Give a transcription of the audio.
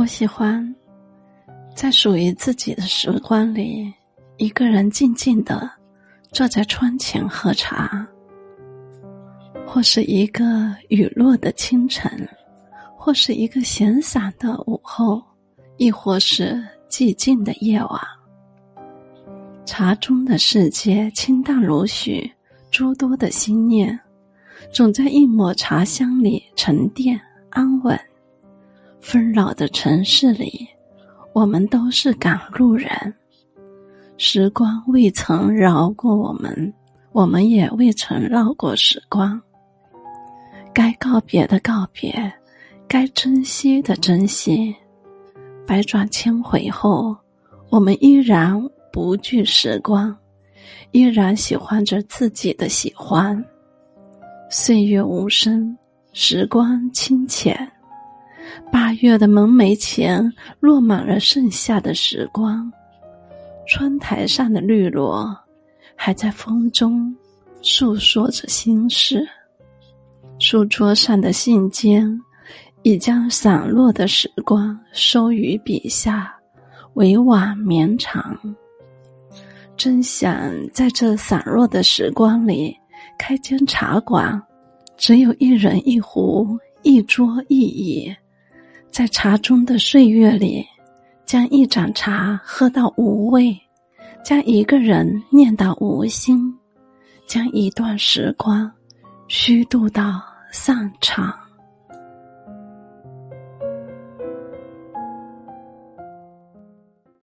我喜欢在属于自己的时光里，一个人静静的坐在窗前喝茶，或是一个雨落的清晨，或是一个闲散的午后，亦或是寂静的夜晚。茶中的世界清淡如许，诸多的心念总在一抹茶香里沉淀安稳。纷扰的城市里，我们都是赶路人。时光未曾饶过我们，我们也未曾绕过时光。该告别的告别，该珍惜的珍惜。百转千回后，我们依然不惧时光，依然喜欢着自己的喜欢。岁月无声，时光清浅。八月的门楣前落满了盛夏的时光，窗台上的绿萝还在风中诉说着心事，书桌上的信笺已将散落的时光收于笔下，委婉绵长。真想在这散落的时光里开间茶馆，只有一人一壶，一桌一椅。在茶中的岁月里，将一盏茶喝到无味，将一个人念到无心，将一段时光虚度到散场。